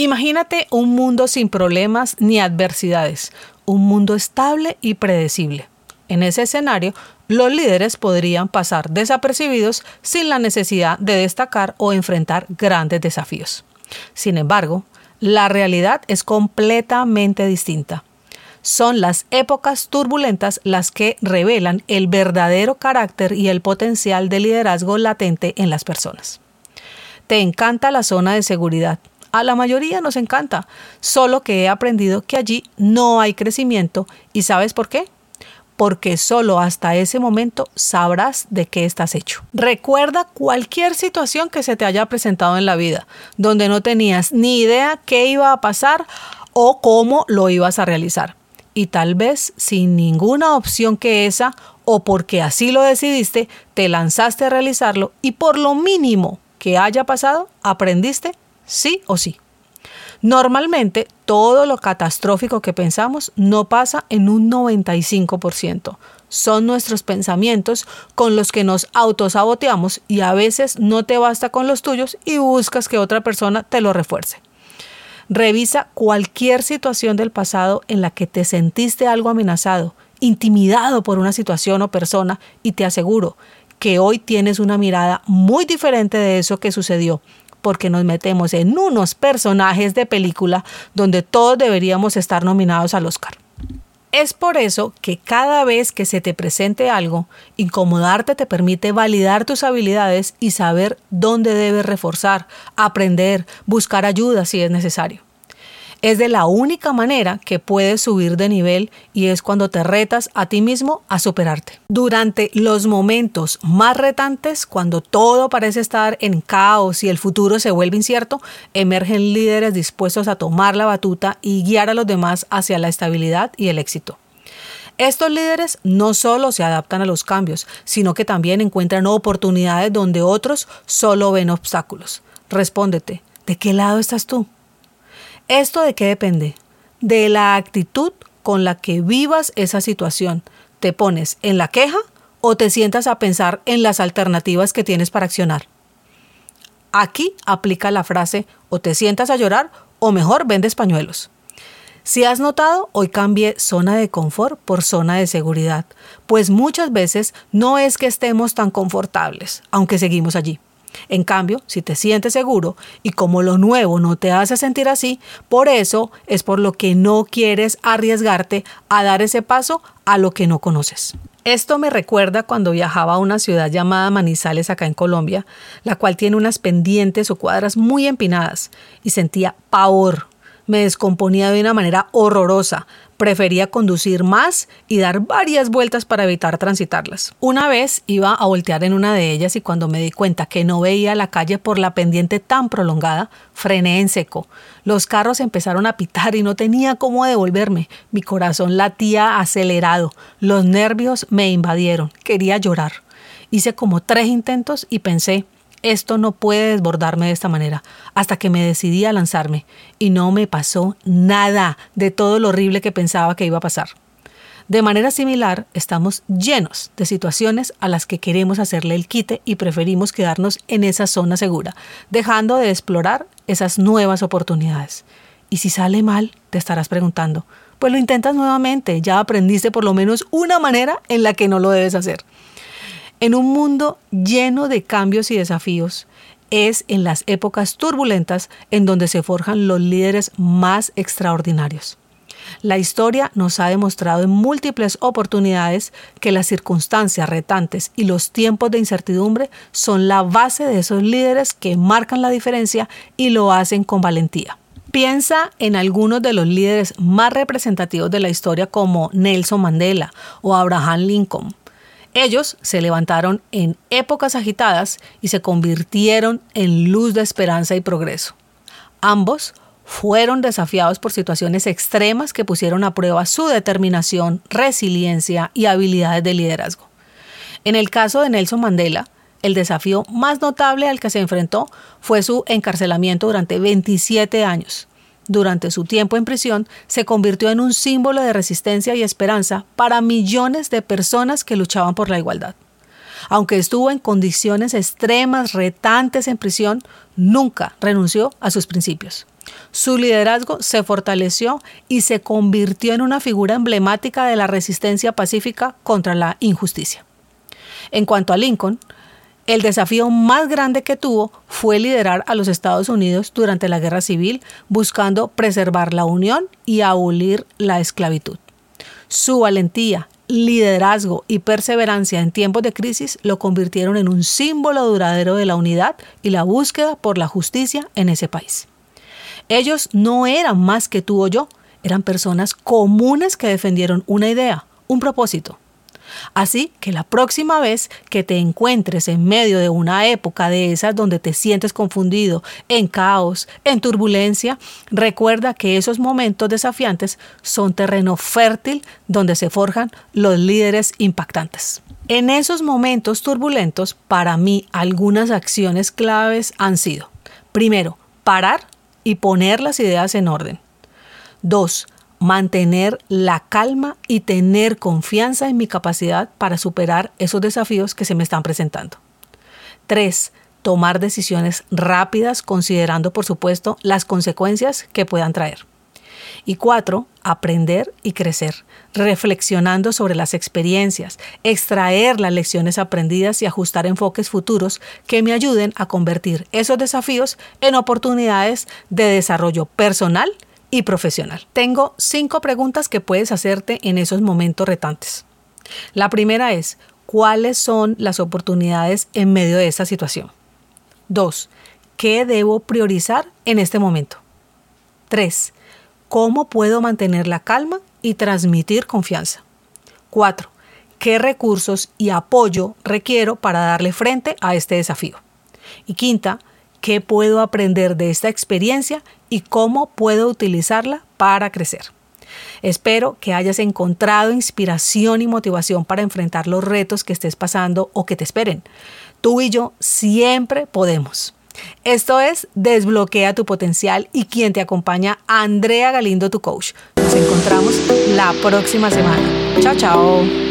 Imagínate un mundo sin problemas ni adversidades, un mundo estable y predecible. En ese escenario, los líderes podrían pasar desapercibidos sin la necesidad de destacar o enfrentar grandes desafíos. Sin embargo, la realidad es completamente distinta. Son las épocas turbulentas las que revelan el verdadero carácter y el potencial de liderazgo latente en las personas. Te encanta la zona de seguridad, a la mayoría nos encanta, solo que he aprendido que allí no hay crecimiento y ¿sabes por qué? Porque solo hasta ese momento sabrás de qué estás hecho. Recuerda cualquier situación que se te haya presentado en la vida, donde no tenías ni idea qué iba a pasar o cómo lo ibas a realizar. Y tal vez sin ninguna opción que esa, o porque así lo decidiste, te lanzaste a realizarlo y por lo mínimo que haya pasado, aprendiste sí o sí. Normalmente todo lo catastrófico que pensamos no pasa en un 95%. Son nuestros pensamientos con los que nos autosaboteamos y a veces no te basta con los tuyos y buscas que otra persona te lo refuerce. Revisa cualquier situación del pasado en la que te sentiste algo amenazado, intimidado por una situación o persona y te aseguro que hoy tienes una mirada muy diferente de eso que sucedió porque nos metemos en unos personajes de película donde todos deberíamos estar nominados al Oscar. Es por eso que cada vez que se te presente algo, incomodarte te permite validar tus habilidades y saber dónde debes reforzar, aprender, buscar ayuda si es necesario. Es de la única manera que puedes subir de nivel y es cuando te retas a ti mismo a superarte. Durante los momentos más retantes, cuando todo parece estar en caos y el futuro se vuelve incierto, emergen líderes dispuestos a tomar la batuta y guiar a los demás hacia la estabilidad y el éxito. Estos líderes no solo se adaptan a los cambios, sino que también encuentran oportunidades donde otros solo ven obstáculos. Respóndete, ¿de qué lado estás tú? ¿Esto de qué depende? De la actitud con la que vivas esa situación. ¿Te pones en la queja o te sientas a pensar en las alternativas que tienes para accionar? Aquí aplica la frase o te sientas a llorar o mejor vendes pañuelos. Si has notado, hoy cambié zona de confort por zona de seguridad, pues muchas veces no es que estemos tan confortables, aunque seguimos allí. En cambio, si te sientes seguro y como lo nuevo no te hace sentir así, por eso es por lo que no quieres arriesgarte a dar ese paso a lo que no conoces. Esto me recuerda cuando viajaba a una ciudad llamada Manizales acá en Colombia, la cual tiene unas pendientes o cuadras muy empinadas, y sentía pavor me descomponía de una manera horrorosa. Prefería conducir más y dar varias vueltas para evitar transitarlas. Una vez iba a voltear en una de ellas y cuando me di cuenta que no veía la calle por la pendiente tan prolongada, frené en seco. Los carros empezaron a pitar y no tenía cómo devolverme. Mi corazón latía acelerado. Los nervios me invadieron. Quería llorar. Hice como tres intentos y pensé, esto no puede desbordarme de esta manera, hasta que me decidí a lanzarme y no me pasó nada de todo lo horrible que pensaba que iba a pasar. De manera similar, estamos llenos de situaciones a las que queremos hacerle el quite y preferimos quedarnos en esa zona segura, dejando de explorar esas nuevas oportunidades. Y si sale mal, te estarás preguntando, pues lo intentas nuevamente, ya aprendiste por lo menos una manera en la que no lo debes hacer. En un mundo lleno de cambios y desafíos, es en las épocas turbulentas en donde se forjan los líderes más extraordinarios. La historia nos ha demostrado en múltiples oportunidades que las circunstancias retantes y los tiempos de incertidumbre son la base de esos líderes que marcan la diferencia y lo hacen con valentía. Piensa en algunos de los líderes más representativos de la historia como Nelson Mandela o Abraham Lincoln, ellos se levantaron en épocas agitadas y se convirtieron en luz de esperanza y progreso. Ambos fueron desafiados por situaciones extremas que pusieron a prueba su determinación, resiliencia y habilidades de liderazgo. En el caso de Nelson Mandela, el desafío más notable al que se enfrentó fue su encarcelamiento durante 27 años. Durante su tiempo en prisión, se convirtió en un símbolo de resistencia y esperanza para millones de personas que luchaban por la igualdad. Aunque estuvo en condiciones extremas, retantes en prisión, nunca renunció a sus principios. Su liderazgo se fortaleció y se convirtió en una figura emblemática de la resistencia pacífica contra la injusticia. En cuanto a Lincoln, el desafío más grande que tuvo fue liderar a los Estados Unidos durante la Guerra Civil, buscando preservar la unión y abolir la esclavitud. Su valentía, liderazgo y perseverancia en tiempos de crisis lo convirtieron en un símbolo duradero de la unidad y la búsqueda por la justicia en ese país. Ellos no eran más que tú o yo, eran personas comunes que defendieron una idea, un propósito, Así que la próxima vez que te encuentres en medio de una época de esas donde te sientes confundido, en caos, en turbulencia, recuerda que esos momentos desafiantes son terreno fértil donde se forjan los líderes impactantes. En esos momentos turbulentos, para mí, algunas acciones claves han sido, primero, parar y poner las ideas en orden. Dos, mantener la calma y tener confianza en mi capacidad para superar esos desafíos que se me están presentando. 3. Tomar decisiones rápidas considerando, por supuesto, las consecuencias que puedan traer. Y cuatro, aprender y crecer, reflexionando sobre las experiencias, extraer las lecciones aprendidas y ajustar enfoques futuros que me ayuden a convertir esos desafíos en oportunidades de desarrollo personal y profesional. Tengo cinco preguntas que puedes hacerte en esos momentos retantes. La primera es, ¿cuáles son las oportunidades en medio de esta situación? Dos, ¿qué debo priorizar en este momento? Tres, ¿cómo puedo mantener la calma y transmitir confianza? Cuatro, ¿qué recursos y apoyo requiero para darle frente a este desafío? Y quinta, qué puedo aprender de esta experiencia y cómo puedo utilizarla para crecer. Espero que hayas encontrado inspiración y motivación para enfrentar los retos que estés pasando o que te esperen. Tú y yo siempre podemos. Esto es Desbloquea tu potencial y quien te acompaña, Andrea Galindo, tu coach. Nos encontramos la próxima semana. Chao, chao.